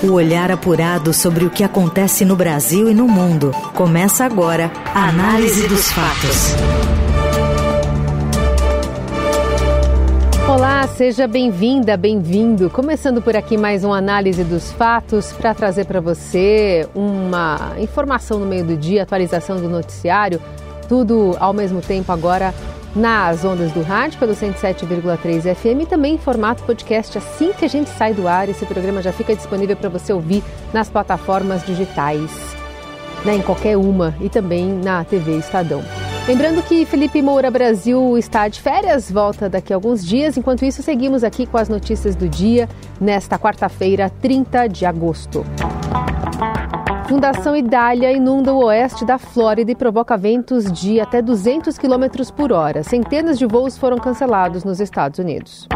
O olhar apurado sobre o que acontece no Brasil e no mundo. Começa agora a Análise dos Fatos. Olá, seja bem-vinda, bem-vindo. Começando por aqui mais uma análise dos fatos para trazer para você uma informação no meio do dia, atualização do noticiário, tudo ao mesmo tempo agora nas ondas do rádio pelo 107,3 FM e também em formato podcast. Assim que a gente sai do ar, esse programa já fica disponível para você ouvir nas plataformas digitais, né, em qualquer uma e também na TV Estadão. Lembrando que Felipe Moura Brasil está de férias, volta daqui a alguns dias. Enquanto isso, seguimos aqui com as notícias do dia nesta quarta-feira, 30 de agosto. Fundação Idália inunda o oeste da Flórida e provoca ventos de até 200 km por hora. Centenas de voos foram cancelados nos Estados Unidos.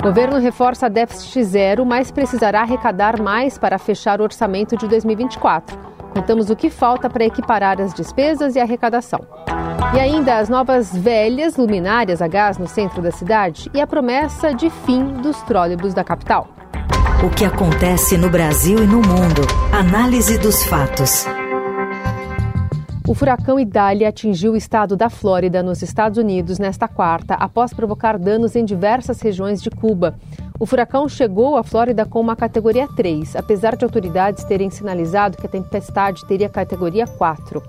O governo reforça déficit zero, mas precisará arrecadar mais para fechar o orçamento de 2024. Contamos o que falta para equiparar as despesas e arrecadação. E ainda as novas velhas luminárias a gás no centro da cidade e a promessa de fim dos trólebus da capital. O que acontece no Brasil e no mundo. Análise dos fatos. O furacão Idália atingiu o estado da Flórida, nos Estados Unidos, nesta quarta, após provocar danos em diversas regiões de Cuba. O furacão chegou à Flórida com uma categoria 3, apesar de autoridades terem sinalizado que a tempestade teria categoria 4.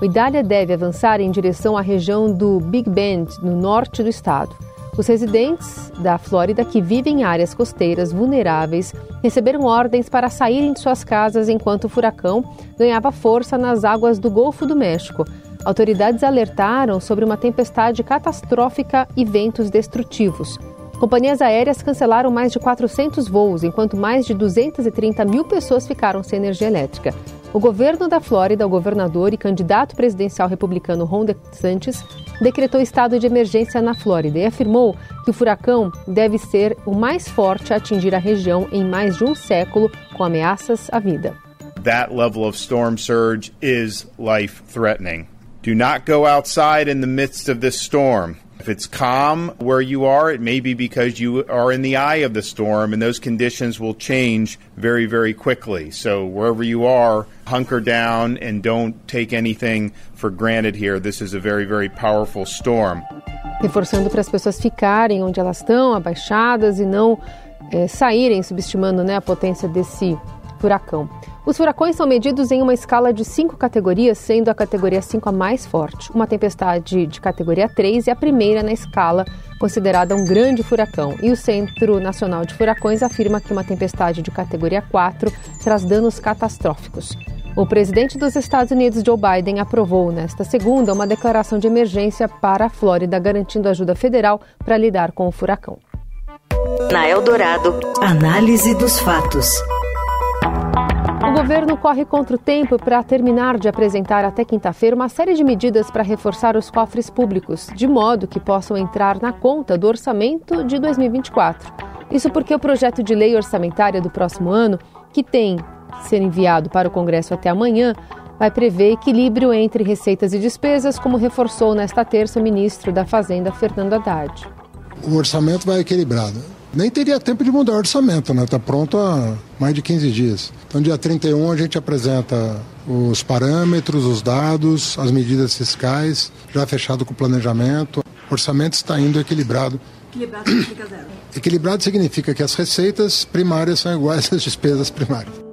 O Idália deve avançar em direção à região do Big Bend, no norte do estado. Os residentes da Flórida que vivem em áreas costeiras vulneráveis receberam ordens para saírem de suas casas enquanto o furacão ganhava força nas águas do Golfo do México. Autoridades alertaram sobre uma tempestade catastrófica e ventos destrutivos. Companhias aéreas cancelaram mais de 400 voos, enquanto mais de 230 mil pessoas ficaram sem energia elétrica. O governo da Flórida, o governador e candidato presidencial republicano Ron DeSantis, decretou estado de emergência na Flórida e afirmou que o furacão deve ser o mais forte a atingir a região em mais de um século, com ameaças à vida. That level of storm surge is life threatening. Do not go outside in the midst of this storm. If it's calm where you are, it may be because you are in the eye of the storm, and those conditions will change very, very quickly. So, wherever you are, hunker down and don't take anything for granted here. This is a very, very powerful storm. Reforçando para as pessoas ficarem onde elas estão, abaixadas, e não é, saírem, subestimando né, a potência desse furacão. Os furacões são medidos em uma escala de cinco categorias, sendo a categoria 5 a mais forte. Uma tempestade de categoria 3 é a primeira na escala, considerada um grande furacão. E o Centro Nacional de Furacões afirma que uma tempestade de categoria 4 traz danos catastróficos. O presidente dos Estados Unidos, Joe Biden, aprovou nesta segunda uma declaração de emergência para a Flórida, garantindo ajuda federal para lidar com o furacão. Na Eldorado, análise dos fatos. Governo corre contra o tempo para terminar de apresentar até quinta-feira uma série de medidas para reforçar os cofres públicos, de modo que possam entrar na conta do orçamento de 2024. Isso porque o projeto de lei orçamentária do próximo ano, que tem ser enviado para o Congresso até amanhã, vai prever equilíbrio entre receitas e despesas, como reforçou nesta terça o ministro da Fazenda, Fernando Haddad. O orçamento vai equilibrado nem teria tempo de mudar o orçamento, né? Está pronto há mais de 15 dias. Então, dia 31, a gente apresenta os parâmetros, os dados, as medidas fiscais, já fechado com o planejamento. O orçamento está indo equilibrado. Equilibrado significa zero. Equilibrado significa que as receitas primárias são iguais às despesas primárias.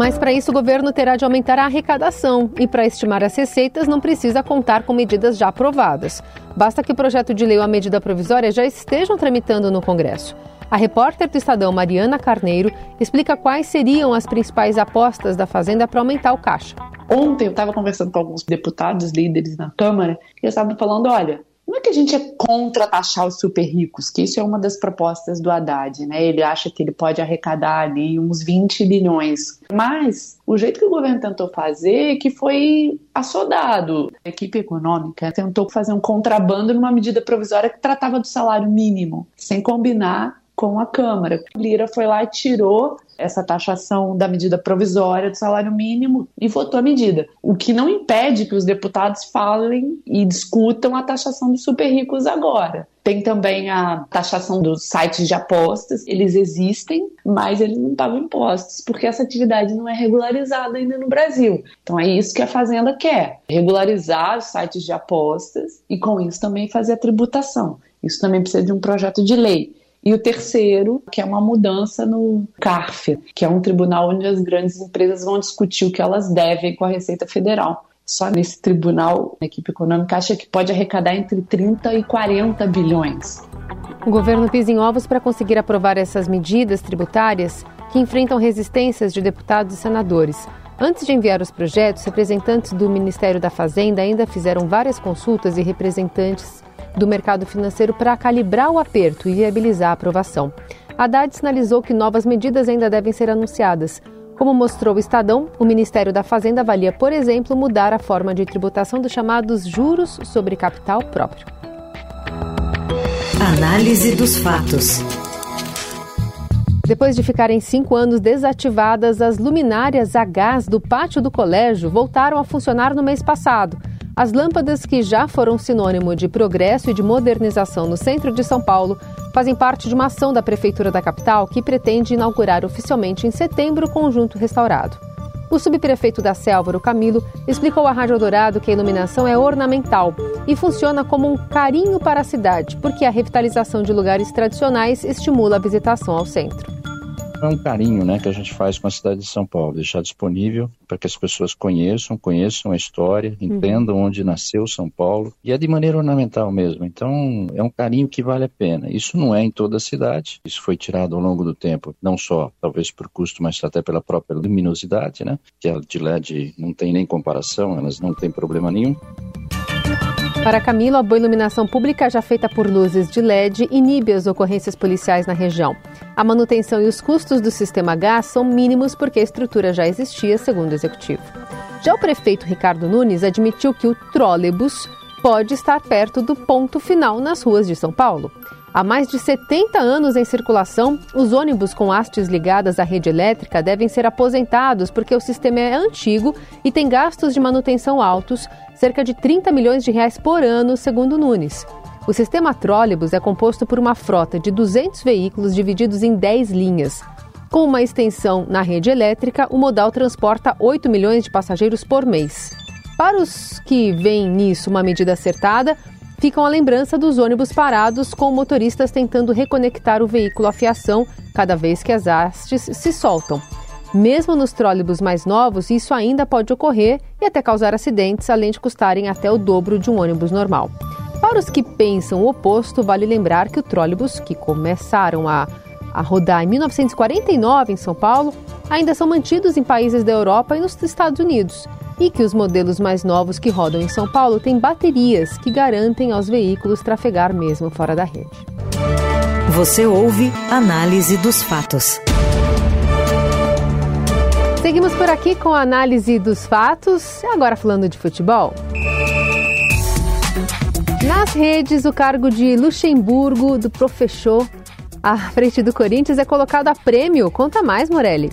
Mas para isso o governo terá de aumentar a arrecadação e para estimar as receitas não precisa contar com medidas já aprovadas. Basta que o projeto de lei ou a medida provisória já estejam tramitando no Congresso. A repórter do Estadão, Mariana Carneiro, explica quais seriam as principais apostas da Fazenda para aumentar o caixa. Ontem eu estava conversando com alguns deputados, líderes na Câmara, e eles estavam falando: olha, não é que a gente é contra taxar os super ricos, que isso é uma das propostas do Haddad, né? Ele acha que ele pode arrecadar ali uns 20 bilhões. Mas o jeito que o governo tentou fazer, que foi assodado. A equipe econômica tentou fazer um contrabando numa medida provisória que tratava do salário mínimo, sem combinar com a Câmara. Lira foi lá e tirou essa taxação da medida provisória do salário mínimo e votou a medida. O que não impede que os deputados falem e discutam a taxação dos super ricos agora. Tem também a taxação dos sites de apostas. Eles existem, mas eles não pagam impostos, porque essa atividade não é regularizada ainda no Brasil. Então é isso que a Fazenda quer: regularizar os sites de apostas e, com isso, também fazer a tributação. Isso também precisa de um projeto de lei. E o terceiro, que é uma mudança no CARF, que é um tribunal onde as grandes empresas vão discutir o que elas devem com a Receita Federal. Só nesse tribunal, a equipe econômica acha que pode arrecadar entre 30 e 40 bilhões. O governo pisa em ovos para conseguir aprovar essas medidas tributárias que enfrentam resistências de deputados e senadores. Antes de enviar os projetos, representantes do Ministério da Fazenda ainda fizeram várias consultas e representantes do mercado financeiro para calibrar o aperto e viabilizar a aprovação. Haddad sinalizou que novas medidas ainda devem ser anunciadas. Como mostrou o Estadão, o Ministério da Fazenda avalia, por exemplo, mudar a forma de tributação dos chamados juros sobre capital próprio. Análise dos fatos. Depois de ficarem cinco anos desativadas, as luminárias a gás do pátio do colégio voltaram a funcionar no mês passado. As lâmpadas, que já foram sinônimo de progresso e de modernização no centro de São Paulo, fazem parte de uma ação da Prefeitura da capital que pretende inaugurar oficialmente em setembro o conjunto restaurado. O subprefeito da Selva, o Camilo, explicou à Rádio Dourado que a iluminação é ornamental e funciona como um carinho para a cidade, porque a revitalização de lugares tradicionais estimula a visitação ao centro. É um carinho né, que a gente faz com a cidade de São Paulo, deixar disponível para que as pessoas conheçam, conheçam a história, uhum. entendam uhum. onde nasceu São Paulo, e é de maneira ornamental mesmo. Então, é um carinho que vale a pena. Isso não é em toda a cidade, isso foi tirado ao longo do tempo, não só talvez por custo, mas até pela própria luminosidade, né? Que a de LED não tem nem comparação, elas não têm problema nenhum. Para Camilo, a boa iluminação pública já feita por luzes de LED inibe as ocorrências policiais na região. A manutenção e os custos do sistema gás são mínimos porque a estrutura já existia, segundo o executivo. Já o prefeito Ricardo Nunes admitiu que o trólebus pode estar perto do ponto final nas ruas de São Paulo. Há mais de 70 anos em circulação, os ônibus com hastes ligadas à rede elétrica devem ser aposentados porque o sistema é antigo e tem gastos de manutenção altos, cerca de 30 milhões de reais por ano, segundo Nunes. O sistema trólebus é composto por uma frota de 200 veículos divididos em 10 linhas. Com uma extensão na rede elétrica, o modal transporta 8 milhões de passageiros por mês. Para os que veem nisso uma medida acertada, ficam a lembrança dos ônibus parados com motoristas tentando reconectar o veículo à fiação cada vez que as hastes se soltam. Mesmo nos trólebus mais novos, isso ainda pode ocorrer e até causar acidentes, além de custarem até o dobro de um ônibus normal. Para os que pensam o oposto, vale lembrar que o trólebus, que começaram a, a rodar em 1949 em São Paulo, ainda são mantidos em países da Europa e nos Estados Unidos e que os modelos mais novos que rodam em São Paulo têm baterias que garantem aos veículos trafegar mesmo fora da rede. Você ouve Análise dos Fatos. Seguimos por aqui com a análise dos fatos, agora falando de futebol. Nas redes, o cargo de Luxemburgo do professor à frente do Corinthians é colocado a prêmio. Conta mais, Morelli.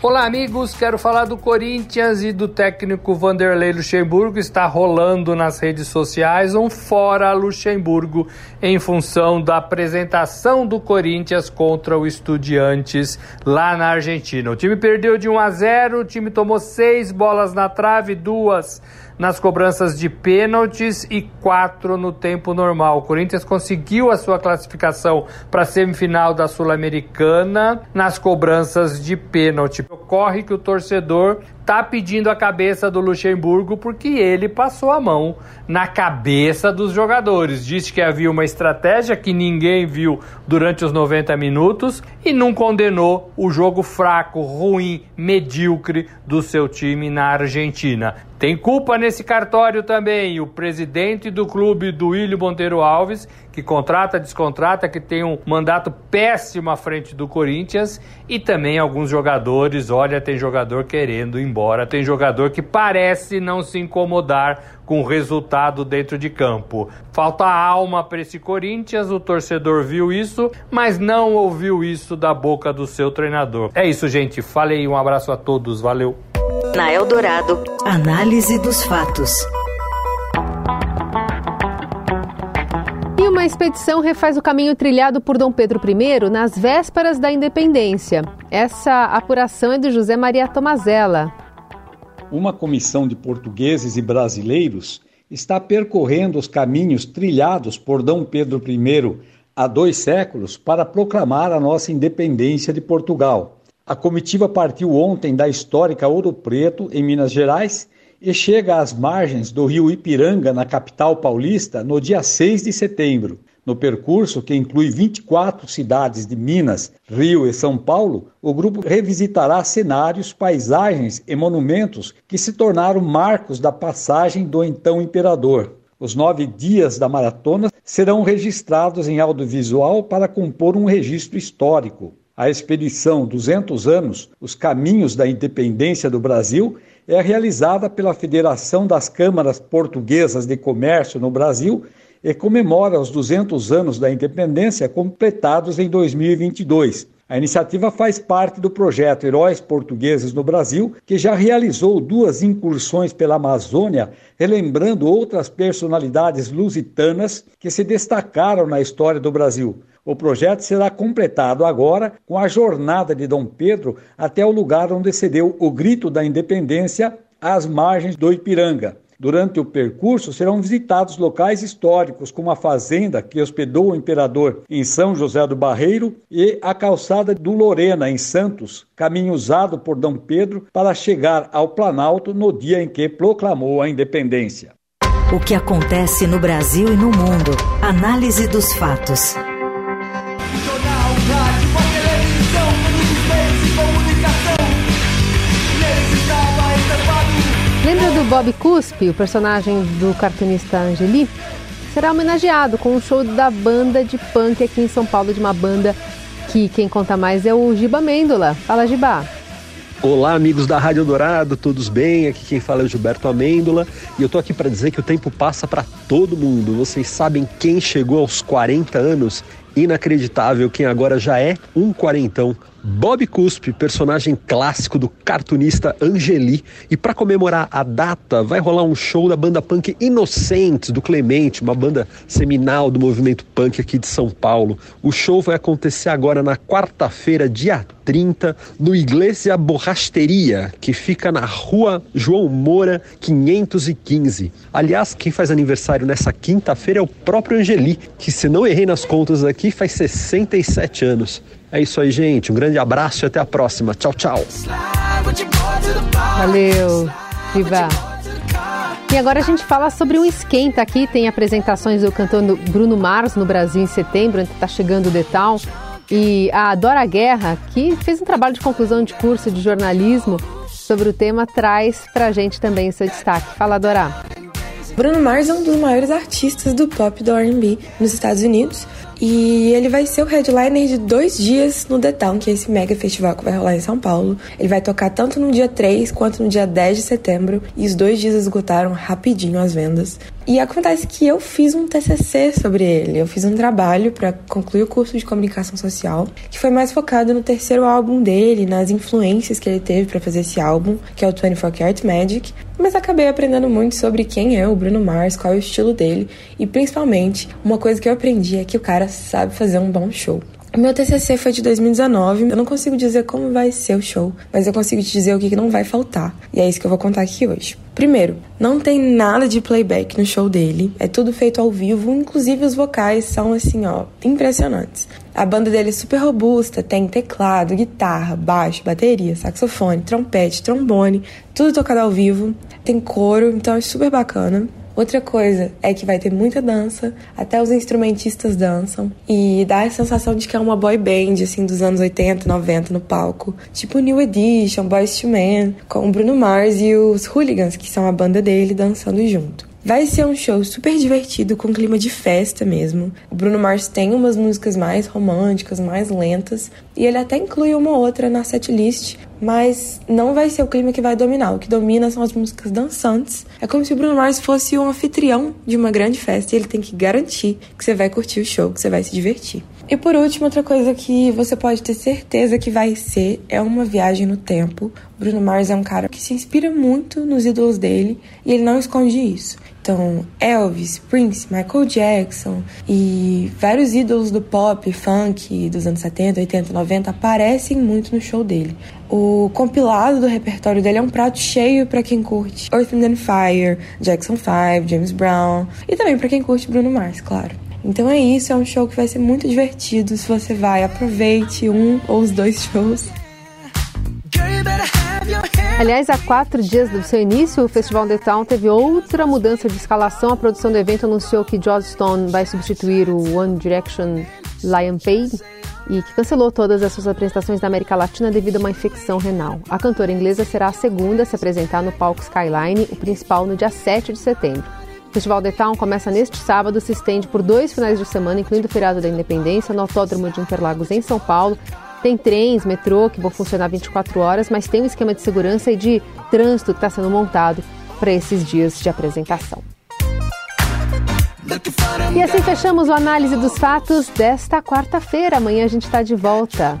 Olá, amigos. Quero falar do Corinthians e do técnico Vanderlei Luxemburgo. Está rolando nas redes sociais um fora Luxemburgo em função da apresentação do Corinthians contra o Estudiantes lá na Argentina. O time perdeu de 1 a 0, o time tomou seis bolas na trave, duas nas cobranças de pênaltis e quatro no tempo normal. O Corinthians conseguiu a sua classificação para a semifinal da Sul-Americana nas cobranças de pênalti. Ocorre que o torcedor tá pedindo a cabeça do Luxemburgo porque ele passou a mão na cabeça dos jogadores. Disse que havia uma estratégia que ninguém viu durante os 90 minutos e não condenou o jogo fraco, ruim, medíocre do seu time na Argentina. Tem culpa nesse cartório também o presidente do clube, do William Monteiro Alves, que contrata, descontrata, que tem um mandato péssimo à frente do Corinthians e também alguns jogadores, olha, tem jogador querendo ir embora, tem jogador que parece não se incomodar com o resultado dentro de campo. Falta alma para esse Corinthians, o torcedor viu isso, mas não ouviu isso da boca do seu treinador. É isso, gente. Falei, um abraço a todos, valeu. Na Eldorado, análise dos fatos. Uma expedição refaz o caminho trilhado por Dom Pedro I nas vésperas da independência. Essa apuração é de José Maria Tomazella uma comissão de portugueses e brasileiros está percorrendo os caminhos trilhados por D. Pedro I há dois séculos para proclamar a nossa independência de Portugal. A comitiva partiu ontem da histórica Ouro Preto, em Minas Gerais, e chega às margens do rio Ipiranga, na capital paulista, no dia 6 de setembro. No percurso, que inclui 24 cidades de Minas, Rio e São Paulo, o grupo revisitará cenários, paisagens e monumentos que se tornaram marcos da passagem do então imperador. Os nove dias da maratona serão registrados em audiovisual para compor um registro histórico. A expedição 200 anos, Os Caminhos da Independência do Brasil, é realizada pela Federação das Câmaras Portuguesas de Comércio no Brasil e comemora os 200 anos da independência completados em 2022. A iniciativa faz parte do projeto Heróis Portugueses no Brasil, que já realizou duas incursões pela Amazônia, relembrando outras personalidades lusitanas que se destacaram na história do Brasil. O projeto será completado agora com a jornada de Dom Pedro até o lugar onde se deu o grito da independência às margens do Ipiranga. Durante o percurso serão visitados locais históricos, como a fazenda que hospedou o imperador em São José do Barreiro e a calçada do Lorena, em Santos, caminho usado por Dom Pedro para chegar ao Planalto no dia em que proclamou a independência. O que acontece no Brasil e no mundo. Análise dos fatos. Bob Cuspe, o personagem do cartunista Angeli? Será homenageado com um show da banda de punk aqui em São Paulo, de uma banda que quem conta mais é o Giba Mêndola. Fala, Giba. Olá, amigos da Rádio Dourado, todos bem? Aqui quem fala é o Gilberto Amêndola e eu tô aqui para dizer que o tempo passa para todo mundo. Vocês sabem quem chegou aos 40 anos? Inacreditável quem agora já é um quarentão. Bob Cuspe, personagem clássico do cartunista Angeli. E para comemorar a data, vai rolar um show da banda punk Inocentes, do Clemente, uma banda seminal do movimento punk aqui de São Paulo. O show vai acontecer agora na quarta-feira, dia 30, no Iglesia Borrasteria, que fica na rua João Moura, 515. Aliás, quem faz aniversário nessa quinta-feira é o próprio Angeli, que se não errei nas contas aqui, faz 67 anos. É isso aí, gente. Um grande abraço e até a próxima. Tchau, tchau. Valeu, Viva. E agora a gente fala sobre um esquenta aqui. Tem apresentações do cantor Bruno Mars no Brasil em setembro, está chegando o Detal. E a Dora Guerra, que fez um trabalho de conclusão de curso de jornalismo sobre o tema, traz pra gente também o seu destaque. Fala, Dora. Bruno Mars é um dos maiores artistas do pop do R&B nos Estados Unidos e ele vai ser o headliner de dois dias no The Town, que é esse mega festival que vai rolar em São Paulo. Ele vai tocar tanto no dia 3 quanto no dia 10 de setembro. E os dois dias esgotaram rapidinho as vendas. E acontece que eu fiz um TCC sobre ele. Eu fiz um trabalho para concluir o curso de comunicação social, que foi mais focado no terceiro álbum dele, nas influências que ele teve para fazer esse álbum, que é o 24 Karat Magic. Mas acabei aprendendo muito sobre quem é o Bruno Mars, qual é o estilo dele e principalmente uma coisa que eu aprendi é que o cara sabe fazer um bom show. Meu TCC foi de 2019. Eu não consigo dizer como vai ser o show, mas eu consigo te dizer o que não vai faltar. E é isso que eu vou contar aqui hoje. Primeiro, não tem nada de playback no show dele. É tudo feito ao vivo, inclusive os vocais são assim, ó, impressionantes. A banda dele é super robusta, tem teclado, guitarra, baixo, bateria, saxofone, trompete, trombone, tudo tocado ao vivo. Tem coro, então é super bacana. Outra coisa é que vai ter muita dança, até os instrumentistas dançam e dá a sensação de que é uma boy band assim dos anos 80, 90 no palco, tipo New Edition, Boys to Men, com o Bruno Mars e os Hooligans, que são a banda dele dançando junto. Vai ser um show super divertido, com clima de festa mesmo. O Bruno Mars tem umas músicas mais românticas, mais lentas, e ele até inclui uma outra na setlist, mas não vai ser o clima que vai dominar. O que domina são as músicas dançantes. É como se o Bruno Mars fosse um anfitrião de uma grande festa e ele tem que garantir que você vai curtir o show, que você vai se divertir. E por último, outra coisa que você pode ter certeza que vai ser é uma viagem no tempo. Bruno Mars é um cara que se inspira muito nos ídolos dele e ele não esconde isso. Então, Elvis, Prince, Michael Jackson e vários ídolos do pop, funk dos anos 70, 80, 90 aparecem muito no show dele. O compilado do repertório dele é um prato cheio para quem curte Earth, and Fire, Jackson 5, James Brown e também para quem curte Bruno Mars, claro. Então é isso, é um show que vai ser muito divertido. Se você vai, aproveite um ou os dois shows. Aliás, há quatro dias do seu início, o Festival The Town teve outra mudança de escalação. A produção do evento anunciou que Joss Stone vai substituir o One Direction Lion Payne e que cancelou todas as suas apresentações na América Latina devido a uma infecção renal. A cantora inglesa será a segunda a se apresentar no palco Skyline, o principal no dia 7 de setembro. O Festival The Town começa neste sábado, se estende por dois finais de semana, incluindo o feriado da Independência, no Autódromo de Interlagos, em São Paulo. Tem trens, metrô que vão funcionar 24 horas, mas tem um esquema de segurança e de trânsito que está sendo montado para esses dias de apresentação. E assim fechamos o análise dos fatos desta quarta-feira. Amanhã a gente está de volta.